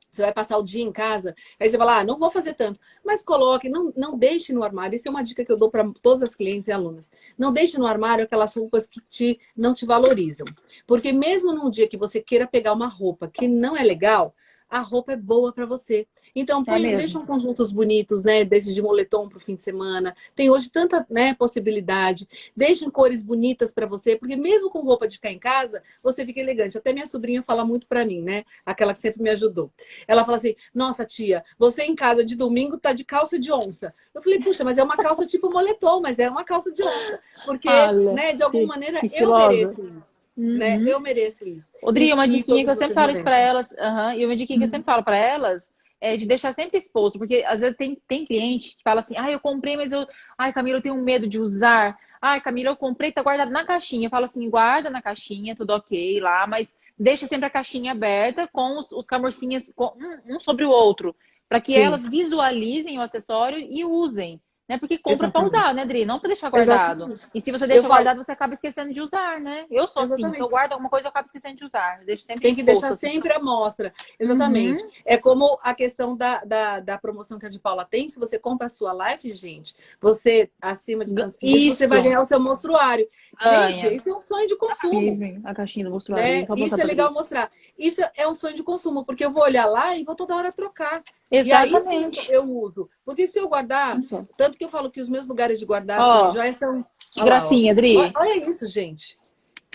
você vai passar o dia em casa, aí você fala, ah, não vou fazer tanto. Mas coloque, não, não deixe no armário. Isso é uma dica que eu dou para todas as clientes e alunas. Não deixe no armário aquelas roupas que te, não te valorizam. Porque mesmo num dia que você queira pegar uma roupa que não é legal, a roupa é boa para você. Então, põe, é deixam conjuntos bonitos, né? Desses de moletom para o fim de semana. Tem hoje tanta né, possibilidade. Deixem cores bonitas para você, porque mesmo com roupa de ficar em casa, você fica elegante. Até minha sobrinha fala muito para mim, né? Aquela que sempre me ajudou. Ela fala assim: Nossa, tia, você em casa de domingo tá de calça de onça. Eu falei: Puxa, mas é uma calça tipo moletom, mas é uma calça de onça. Porque, Olha, né, de alguma maneira, eu mereço isso. Uhum. Né? Eu mereço isso. Odri, uma diquinha que eu sempre falo para elas, uhum, e uma diquinha que eu sempre falo para elas é de deixar sempre exposto, porque às vezes tem, tem cliente que fala assim, ah, eu comprei, mas eu. Ai, Camila, eu tenho medo de usar. Ai, Camila, eu comprei, tá guardado na caixinha. Eu falo assim, guarda na caixinha, tudo ok lá, mas deixa sempre a caixinha aberta com os, os camurcinhas um, um sobre o outro, para que Sim. elas visualizem o acessório e usem. Né? Porque compra para usar, né, Dri? Não para deixar guardado. Exatamente. E se você deixa eu guardado, falo... você acaba esquecendo de usar, né? Eu sou Exatamente. assim, se eu guardo alguma coisa, eu acabo esquecendo de usar. Deixo sempre Tem que deixar assim. sempre a mostra. Exatamente. Uhum. É como a questão da, da, da, promoção que a de Paula tem. Se você compra a sua live, gente, você, acima de tantos pontos, você vai ganhar o seu mostruário. Ganha. Gente, isso é um sonho de consumo. A caixinha do mostruário. Né? Isso é legal mostrar. Isso é um sonho de consumo, porque eu vou olhar lá e vou toda hora trocar. Exatamente. E aí eu uso. Porque se eu guardar, tanto que eu falo que os meus lugares de guardar oh, assim, joias são. Que gracinha, Adri. Olha, olha, isso, gente.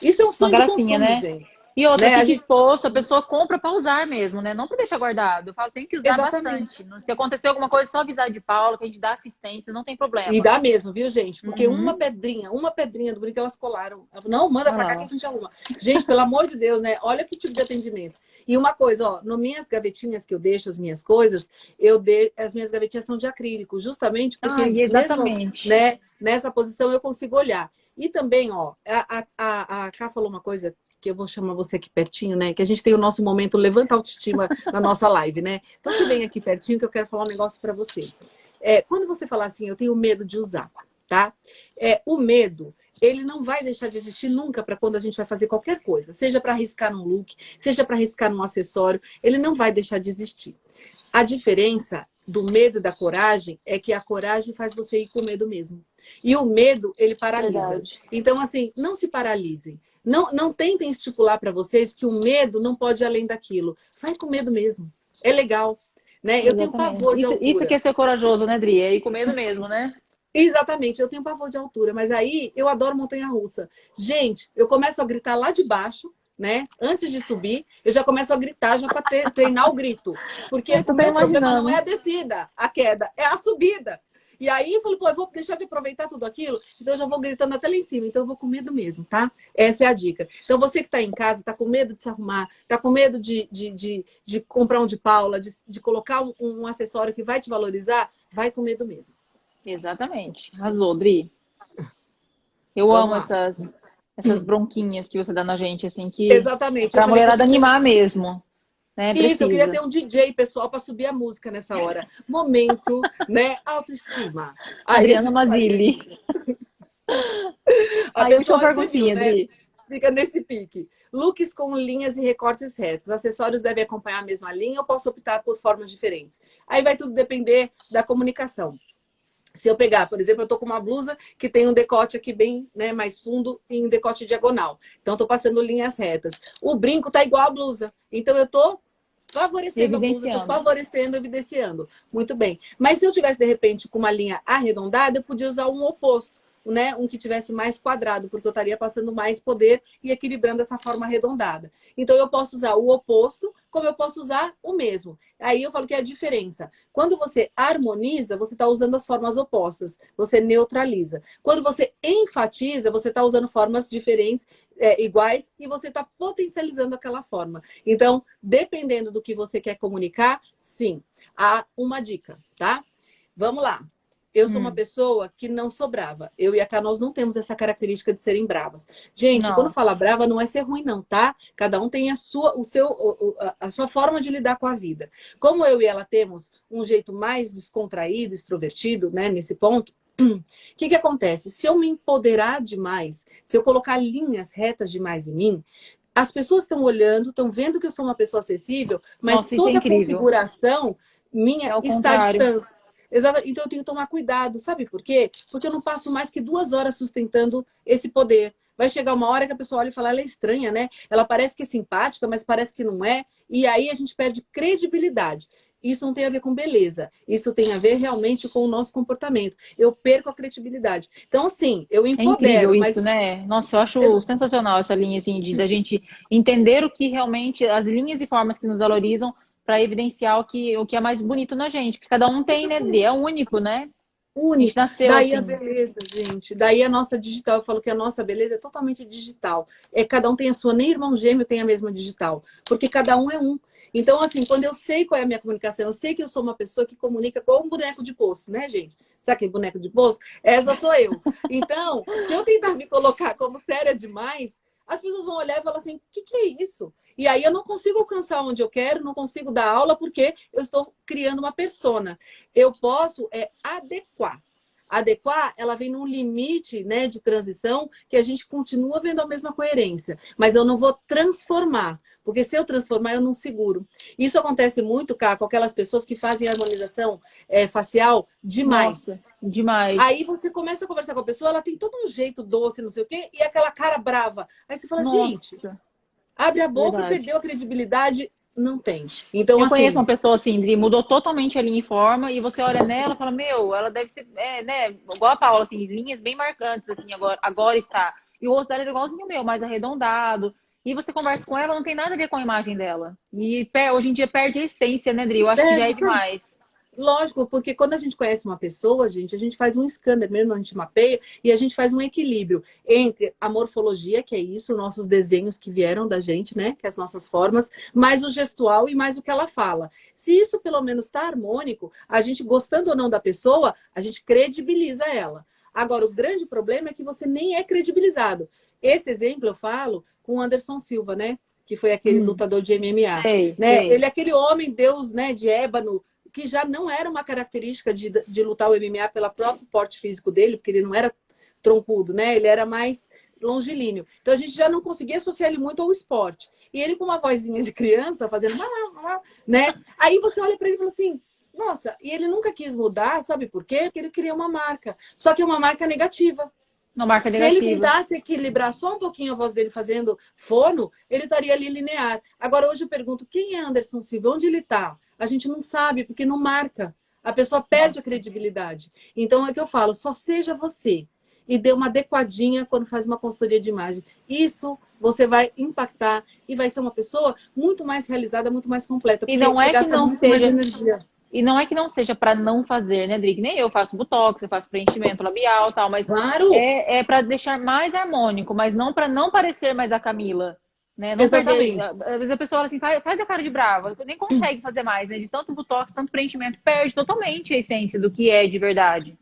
Isso é um sonho Uma gracinha, de consumo, né? gente. E outra, né? fica exposto, a pessoa compra para usar mesmo, né? Não para deixar guardado. Eu falo, tem que usar Exatamente. bastante. Se acontecer alguma coisa, é só avisar de Paula, que a gente dá assistência, não tem problema. E dá mesmo, viu, gente? Porque uhum. uma pedrinha, uma pedrinha do brinco elas colaram. Ela falou, não, manda para cá que a gente arruma. Gente, pelo amor de Deus, né? Olha que tipo de atendimento. E uma coisa, ó, no minhas gavetinhas que eu deixo as minhas coisas, eu de... as minhas gavetinhas são de acrílico, justamente porque ah, exatamente. Mesmo, né, nessa posição eu consigo olhar. E também, ó, a, a, a, a Ká falou uma coisa que eu vou chamar você aqui pertinho, né? Que a gente tem o nosso momento levanta autoestima na nossa live, né? Então você vem aqui pertinho que eu quero falar um negócio para você. É, quando você falar assim, eu tenho medo de usar, tá? É, o medo, ele não vai deixar de existir nunca para quando a gente vai fazer qualquer coisa, seja para arriscar num look, seja para arriscar num acessório, ele não vai deixar de existir. A diferença do medo e da coragem é que a coragem faz você ir com medo mesmo. E o medo, ele paralisa. Verdade. Então, assim, não se paralisem. Não, não tentem estipular para vocês que o medo não pode ir além daquilo. Vai com medo mesmo. É legal. Né? Eu tenho pavor de isso, altura. Isso que é ser corajoso, né, Dri? É ir com medo mesmo, né? Exatamente, eu tenho pavor de altura, mas aí eu adoro montanha russa. Gente, eu começo a gritar lá de baixo, né? Antes de subir, eu já começo a gritar já para treinar o grito. Porque o meu problema não é a descida, a queda, é a subida. E aí eu falei, pô, eu vou deixar de aproveitar tudo aquilo, então eu já vou gritando até lá em cima. Então eu vou com medo mesmo, tá? Essa é a dica. Então você que está em casa, está com medo de se arrumar, está com medo de, de, de, de, comprar um de Paula, de, de colocar um, um acessório que vai te valorizar, vai com medo mesmo. Exatamente. Arrasou, Dri. Eu Vamos amo essas essas bronquinhas que você dá na gente, assim, que. Exatamente. Pra mulherada animar mesmo. Né? Isso, eu queria ter um DJ, pessoal, para subir a música nessa hora. Momento, né? Autoestima. Adriana Mazili. a Aí, pessoa perguntinha, viu, né? Fica nesse pique. Looks com linhas e recortes retos. Acessórios devem acompanhar a mesma linha ou posso optar por formas diferentes? Aí vai tudo depender da comunicação. Se eu pegar, por exemplo, eu tô com uma blusa que tem um decote aqui bem né, mais fundo e um decote diagonal. Então, tô passando linhas retas. O brinco tá igual a blusa. Então, eu tô favorecendo a blusa, tô favorecendo, evidenciando. Muito bem. Mas se eu tivesse, de repente, com uma linha arredondada, eu podia usar um oposto né, um que tivesse mais quadrado, porque eu estaria passando mais poder e equilibrando essa forma arredondada. Então, eu posso usar o oposto, como eu posso usar o mesmo. Aí eu falo que é a diferença. Quando você harmoniza, você está usando as formas opostas, você neutraliza. Quando você enfatiza, você está usando formas diferentes, é, iguais, e você está potencializando aquela forma. Então, dependendo do que você quer comunicar, sim, há uma dica, tá? Vamos lá. Eu sou hum. uma pessoa que não sou brava. Eu e a Cá, nós não temos essa característica de serem bravas. Gente, não. quando fala brava, não é ser ruim, não, tá? Cada um tem a sua, o seu, a sua forma de lidar com a vida. Como eu e ela temos um jeito mais descontraído, extrovertido, né, nesse ponto, o que, que acontece? Se eu me empoderar demais, se eu colocar linhas retas demais em mim, as pessoas estão olhando, estão vendo que eu sou uma pessoa acessível, mas Nossa, é toda é a configuração minha é está distante Exato. Então eu tenho que tomar cuidado. Sabe por quê? Porque eu não passo mais que duas horas sustentando esse poder. Vai chegar uma hora que a pessoa olha e fala, ela é estranha, né? Ela parece que é simpática, mas parece que não é. E aí a gente perde credibilidade. Isso não tem a ver com beleza. Isso tem a ver realmente com o nosso comportamento. Eu perco a credibilidade. Então, assim, eu empodero. É mas... isso, né? Nossa, eu acho sensacional essa linha, assim, de da gente entender o que realmente, as linhas e formas que nos valorizam para evidenciar o que, o que é mais bonito na gente. Que cada um tem, né? É único, né? Único. Nasceu, Daí assim. a beleza, gente. Daí a nossa digital. Eu falo que a nossa beleza é totalmente digital. É, cada um tem a sua, nem irmão gêmeo tem a mesma digital. Porque cada um é um. Então, assim, quando eu sei qual é a minha comunicação, eu sei que eu sou uma pessoa que comunica com um boneco de posto, né, gente? Sabe aquele boneco de posto? Essa sou eu. Então, se eu tentar me colocar como séria demais, as pessoas vão olhar e falar assim: o que, que é isso? E aí eu não consigo alcançar onde eu quero, não consigo dar aula porque eu estou criando uma persona. Eu posso é, adequar adequar, ela vem num limite né, de transição que a gente continua vendo a mesma coerência. Mas eu não vou transformar, porque se eu transformar, eu não seguro. Isso acontece muito, cá, com aquelas pessoas que fazem harmonização é, facial demais. Nossa, demais. Aí você começa a conversar com a pessoa, ela tem todo um jeito doce, não sei o quê, e aquela cara brava. Aí você fala, Nossa. gente, abre a boca Verdade. e perdeu a credibilidade não tem. Então, eu assim... conheço uma pessoa assim, mudou totalmente a linha e forma, e você olha nela e fala, meu, ela deve ser, é, né, igual a Paula, assim, linhas bem marcantes, assim, agora, agora está. E o rosto dela é igualzinho o meu, mais arredondado. E você conversa com ela, não tem nada a ver com a imagem dela. E hoje em dia perde a essência, né, Dri? Eu acho é, que já é demais. Lógico, porque quando a gente conhece uma pessoa, gente, a gente faz um escândalo mesmo, a gente mapeia e a gente faz um equilíbrio entre a morfologia, que é isso, nossos desenhos que vieram da gente, né? Que é as nossas formas, mais o gestual e mais o que ela fala. Se isso pelo menos está harmônico, a gente, gostando ou não da pessoa, a gente credibiliza ela. Agora, o grande problema é que você nem é credibilizado. Esse exemplo eu falo com o Anderson Silva, né? Que foi aquele hum. lutador de MMA. Sei, né? Sei. Ele é aquele homem, Deus, né, de ébano, que já não era uma característica de, de lutar o MMA pelo próprio porte físico dele, porque ele não era troncudo, né? Ele era mais longilíneo. Então a gente já não conseguia associar ele muito ao esporte. E ele com uma vozinha de criança, fazendo né? Aí você olha para ele e fala assim: "Nossa, e ele nunca quis mudar, sabe por quê? Porque ele queria uma marca. Só que é uma marca negativa. Uma marca negativa. Se ele tentasse equilibrar só um pouquinho a voz dele fazendo fono, ele estaria ali linear. Agora hoje eu pergunto: quem é Anderson Silva? Onde ele está? A gente não sabe, porque não marca. A pessoa perde a credibilidade. Então é que eu falo, só seja você e dê uma adequadinha quando faz uma consultoria de imagem. Isso você vai impactar e vai ser uma pessoa muito mais realizada, muito mais completa. E não é que não seja e não é que não seja para não fazer, né, Drig? Nem eu faço botox, eu faço preenchimento labial, tal, mas claro. é, é para deixar mais harmônico, mas não para não parecer mais a Camila. Né? Não Exatamente. Perder, às vezes a pessoa fala assim, faz, faz a cara de brava, nem consegue fazer mais, né? De tanto botox, tanto preenchimento, perde totalmente a essência do que é de verdade.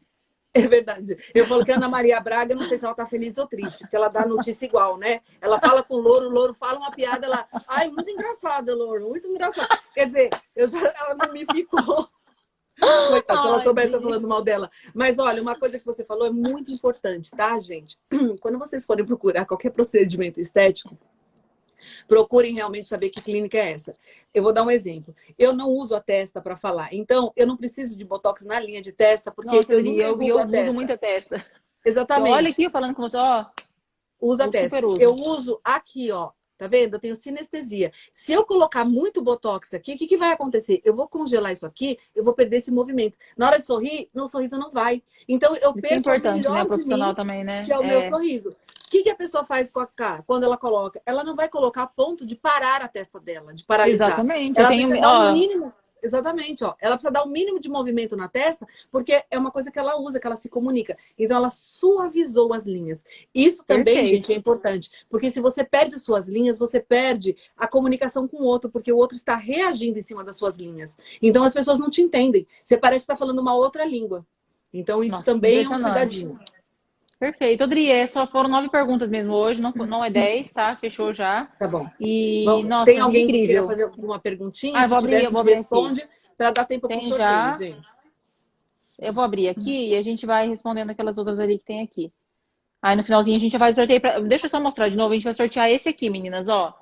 É verdade. Eu falo que a Ana Maria Braga, não sei se ela tá feliz ou triste, porque ela dá notícia igual, né? Ela fala com o Louro, o Louro fala uma piada, ela. Ai, muito engraçada, Louro, muito engraçado. Quer dizer, eu já, ela não me ficou. Coitada, se ela soubesse eu falando mal dela. Mas olha, uma coisa que você falou é muito importante, tá, gente? Quando vocês forem procurar qualquer procedimento estético, Procurem realmente saber que clínica é essa. Eu vou dar um exemplo. Eu não uso a testa para falar. Então, eu não preciso de botox na linha de testa, porque Nossa, eu, eu, eu, eu uso testa. muita testa. Exatamente. Então, olha aqui eu falando com você, ó. Usa a testa. Eu uso aqui, ó. Tá vendo? Eu tenho sinestesia. Se eu colocar muito botox aqui, o que, que vai acontecer? Eu vou congelar isso aqui, eu vou perder esse movimento. Na hora de sorrir, no sorriso não vai. Então eu isso perco é importante, né? Profissional mim, também, né? Que é o é. meu sorriso. O que, que a pessoa faz com a K quando ela coloca? Ela não vai colocar a ponto de parar a testa dela, de paralisar. Exatamente. Ela tenho... precisa dar um mínimo. Exatamente, ó. Ela precisa dar o um mínimo de movimento na testa, porque é uma coisa que ela usa, que ela se comunica. Então, ela suavizou as linhas. Isso também, Perfeito. gente, é importante. Porque se você perde suas linhas, você perde a comunicação com o outro, porque o outro está reagindo em cima das suas linhas. Então, as pessoas não te entendem. Você parece estar falando uma outra língua. Então, isso Nossa, também é um cuidadinho. Perfeito. Odri, é, só foram nove perguntas mesmo hoje, não, não é dez, tá? Fechou já. Tá bom. E, bom, nossa, tem alguém incrível. que queira fazer alguma perguntinha? Ah, eu vou abrir, tiver, eu vou abrir responde para dar tempo para o sorteio, gente. Eu vou abrir aqui e a gente vai respondendo aquelas outras ali que tem aqui. Aí no finalzinho a gente vai sortear. Pra... Deixa eu só mostrar de novo. A gente vai sortear esse aqui, meninas, ó.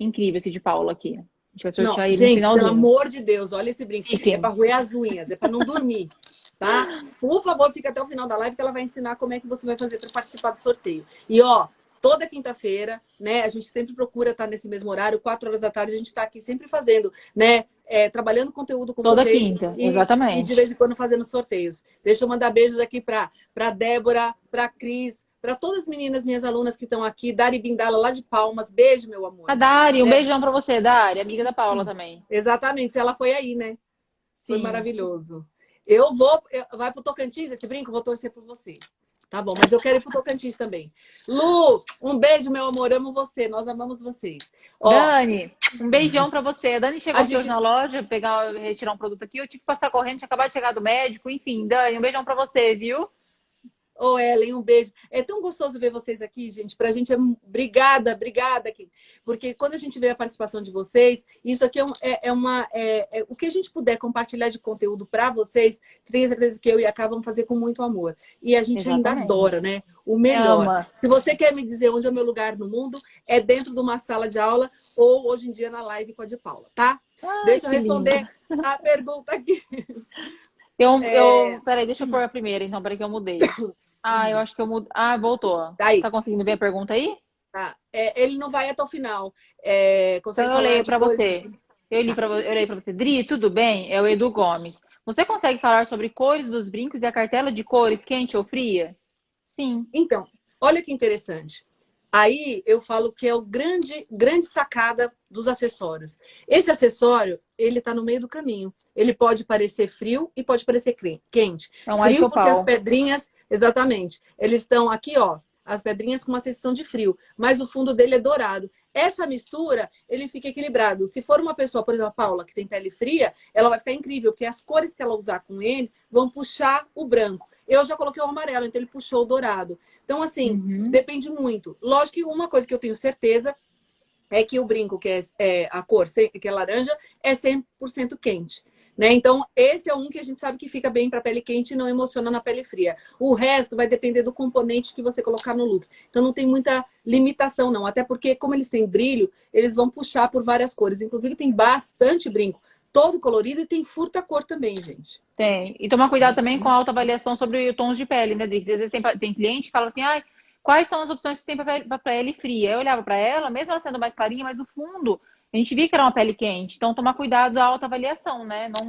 Incrível esse de Paula aqui. A gente vai sortear não, ele gente, no finalzinho. pelo amor de Deus, olha esse brinco. É para roer as unhas, é para não dormir. tá? Por favor, fica até o final da live que ela vai ensinar como é que você vai fazer para participar do sorteio. E ó, toda quinta-feira, né? A gente sempre procura estar nesse mesmo horário, quatro horas da tarde, a gente está aqui sempre fazendo, né? É, trabalhando conteúdo com Toda vocês. quinta, e, exatamente. E de vez em quando fazendo sorteios. Deixa eu mandar beijos aqui para para Débora, para Cris, para todas as meninas, minhas alunas que estão aqui, Dari Bindala lá de Palmas, beijo, meu amor. A Dari, um é. beijão para você, Dari, amiga da Paula também. Exatamente, ela foi aí, né? Foi Sim. maravilhoso. Eu vou, eu, vai pro Tocantins esse brinco, vou torcer por você. Tá bom, mas eu quero ir pro Tocantins também. Lu, um beijo, meu amor, amo você, nós amamos vocês. Ó, Dani, um beijão para você. A Dani chegou aqui gente... hoje na loja, pegar, retirar um produto aqui, eu tive que passar correndo, tinha acabado de chegar do médico, enfim, Dani, um beijão para você, viu? Ô, oh, Ellen, um beijo. É tão gostoso ver vocês aqui, gente. Pra gente é obrigada, obrigada. Porque quando a gente vê a participação de vocês, isso aqui é, um, é, é uma. É, é, o que a gente puder compartilhar de conteúdo para vocês, tenho certeza que eu e a Cá vamos fazer com muito amor. E a gente Exatamente. ainda adora, né? O melhor. Ama. Se você quer me dizer onde é o meu lugar no mundo, é dentro de uma sala de aula ou hoje em dia na live com a de Paula, tá? Ai, Deixa eu responder lindo. a pergunta aqui. Eu, é... eu, peraí, deixa eu pôr a primeira, então, peraí que eu mudei. Ah, eu acho que eu mudei. Ah, voltou. Tá, aí. tá conseguindo ver a pergunta aí? Tá. É, ele não vai até o final. É, então eu leio para você. Eu li para eu leio para você. Dri, tudo bem? É o Edu Gomes. Você consegue falar sobre cores dos brincos e a cartela de cores quente ou fria? Sim. Então, olha que interessante. Aí eu falo que é o grande, grande sacada dos acessórios. Esse acessório, ele está no meio do caminho. Ele pode parecer frio e pode parecer quente. É um frio porque as pedrinhas, exatamente, eles estão aqui, ó, as pedrinhas com uma sensação de frio, mas o fundo dele é dourado. Essa mistura, ele fica equilibrado. Se for uma pessoa, por exemplo, a Paula, que tem pele fria, ela vai ficar incrível, porque as cores que ela usar com ele vão puxar o branco. Eu já coloquei o amarelo, então ele puxou o dourado. Então, assim, uhum. depende muito. Lógico que uma coisa que eu tenho certeza é que o brinco, que é, é a cor, que é laranja, é 100% quente. Né? Então, esse é um que a gente sabe que fica bem para pele quente e não emociona na pele fria. O resto vai depender do componente que você colocar no look. Então, não tem muita limitação, não. Até porque, como eles têm brilho, eles vão puxar por várias cores. Inclusive, tem bastante brinco todo colorido e tem furta-cor também, gente. Tem. E tomar cuidado também com a autoavaliação sobre tons de pele, né, Drick? Às vezes tem, tem cliente que fala assim, ai, quais são as opções que tem para pele fria? Eu olhava para ela, mesmo ela sendo mais clarinha, mas o fundo, a gente via que era uma pele quente. Então, tomar cuidado da autoavaliação, né? Não,